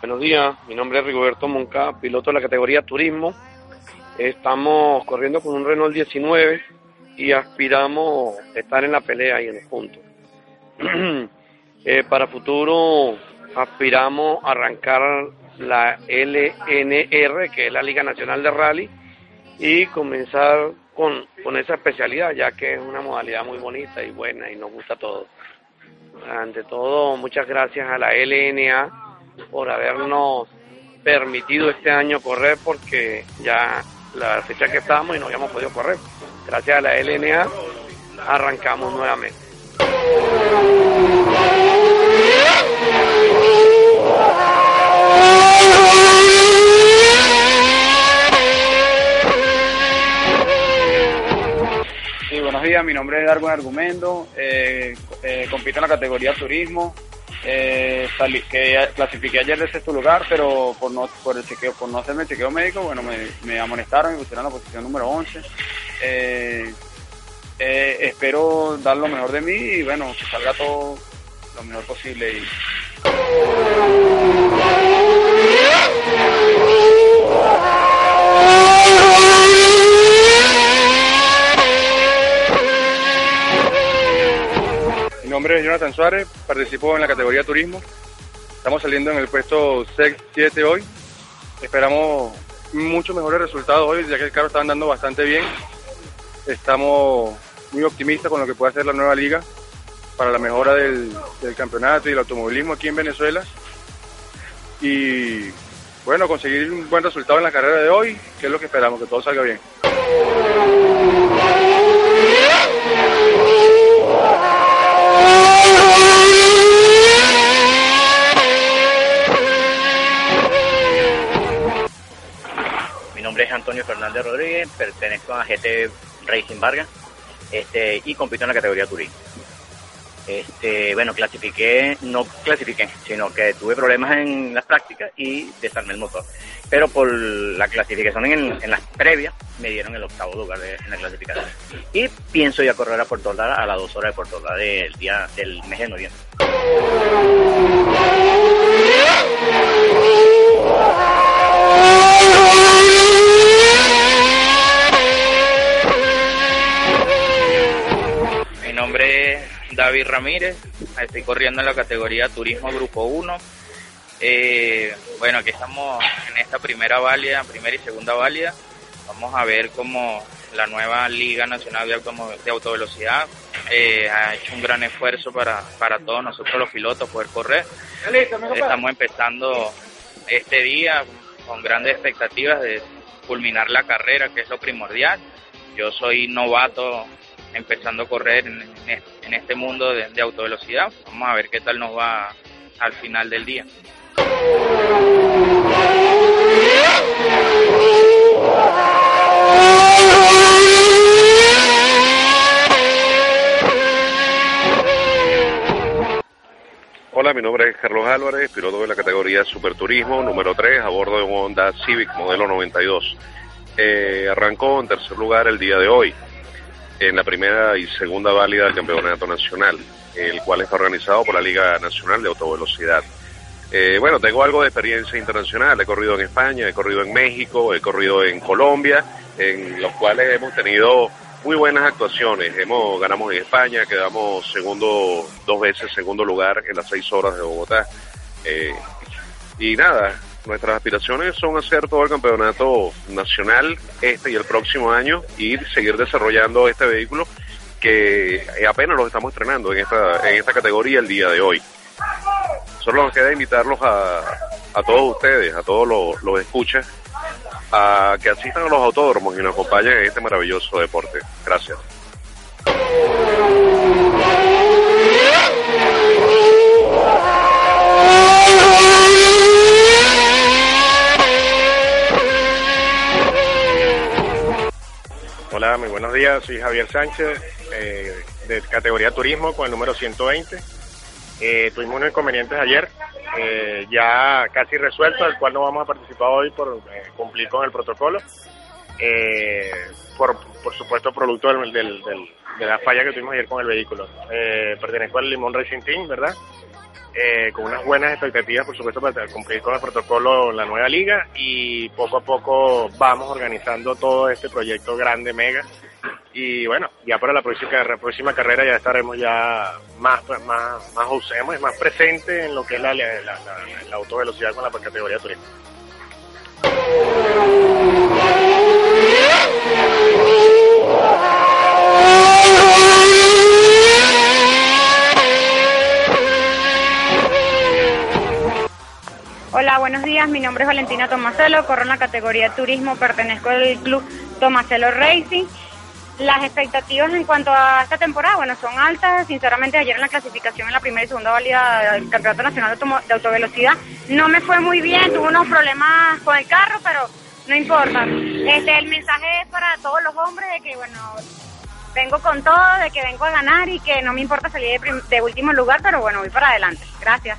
Buenos días, mi nombre es Rigoberto Monca, piloto de la categoría Turismo. Estamos corriendo con un Renault 19 y aspiramos a estar en la pelea y en el punto. eh, para futuro aspiramos a arrancar la LNR, que es la Liga Nacional de Rally, y comenzar con, con esa especialidad, ya que es una modalidad muy bonita y buena y nos gusta a todos. Ante todo, muchas gracias a la LNA por habernos permitido este año correr porque ya la fecha que estábamos y no habíamos podido correr. Gracias a la LNA arrancamos nuevamente. Sí, buenos días, mi nombre es Darwin Argumento, eh, eh, compito en la categoría turismo, eh, salí, que clasifiqué ayer de sexto lugar, pero por no, por el chequeo, por no hacerme el chequeo médico, bueno, me, amonestaron me pusieron la posición número 11. Eh, eh, espero dar lo mejor de mí y bueno, que salga todo lo mejor posible. Y... nombre es Jonathan Suárez, participo en la categoría turismo. Estamos saliendo en el puesto 6-7 hoy. Esperamos muchos mejores resultados hoy, ya que el carro está andando bastante bien. Estamos muy optimistas con lo que puede hacer la nueva liga para la mejora del, del campeonato y el automovilismo aquí en Venezuela. Y bueno, conseguir un buen resultado en la carrera de hoy, que es lo que esperamos, que todo salga bien. Rodríguez, pertenezco a GT Racing Vargas este, y compito en la categoría turismo. Este, bueno, clasifiqué, no clasifiqué, sino que tuve problemas en las prácticas y desarmé el motor. Pero por la clasificación en, en las previas me dieron el octavo lugar en la clasificación. Y pienso ir a correr a Puerto Ordaz a las dos horas de Puerto Ordaz del día del mes de noviembre. Mi nombre es David Ramírez, estoy corriendo en la categoría Turismo Grupo 1. Eh, bueno, aquí estamos en esta primera válida, primera y segunda válida. Vamos a ver cómo la nueva Liga Nacional de, Automo Autovelocidad eh, ha hecho un gran esfuerzo para, para todos nosotros los pilotos poder correr. Estamos empezando este día con grandes expectativas de culminar la carrera, que es lo primordial. Yo soy novato empezando a correr en, este mundo de, de autovelocidad. Vamos a ver qué tal nos va al final del día. Hola, mi nombre es Carlos Álvarez, piloto de la categoría Superturismo número 3 a bordo de un Honda Civic modelo 92. Eh, arrancó en tercer lugar el día de hoy en la primera y segunda válida del Campeonato Nacional, el cual está organizado por la Liga Nacional de Autovelocidad. Eh, bueno, tengo algo de experiencia internacional, he corrido en España, he corrido en México, he corrido en Colombia, en los cuales hemos tenido muy buenas actuaciones. Hemos ganamos en España, quedamos segundo dos veces segundo lugar en las seis horas de Bogotá. Eh, y nada, nuestras aspiraciones son hacer todo el campeonato nacional este y el próximo año y seguir desarrollando este vehículo que apenas lo estamos estrenando en esta en esta categoría el día de hoy. Solo nos queda invitarlos a, a todos ustedes, a todos los, los escuchas, a que asistan a los autódromos y nos acompañen en este maravilloso deporte. Gracias. Buenos días. Soy Javier Sánchez, eh, de categoría turismo con el número 120. Eh, tuvimos unos inconvenientes ayer, eh, ya casi resuelto, el cual no vamos a participar hoy por eh, cumplir con el protocolo. Por, por supuesto, producto del, de la falla que tuvimos ayer con el vehículo. Eh, pertenezco al Limón Racing Team, ¿verdad? con unas buenas expectativas, por supuesto, para cumplir con el protocolo la nueva liga y poco a poco vamos organizando todo este proyecto grande, mega. Y bueno, ya para la próxima, carrera ya estaremos ya más, más, más, usemos, más presente en lo que es la, la, la, la autovelocidad con la categoría de turismo. Hola, buenos días. Mi nombre es Valentina Tomaselo, corro en la categoría turismo, pertenezco al club Tomaselo Racing. Las expectativas en cuanto a esta temporada, bueno, son altas. Sinceramente, ayer en la clasificación en la primera y segunda válida del Campeonato Nacional de Autovelocidad no me fue muy bien, tuve unos problemas con el carro, pero no importa. Este, el mensaje es para todos los hombres de que, bueno, vengo con todo, de que vengo a ganar y que no me importa salir de, de último lugar, pero bueno, voy para adelante. Gracias.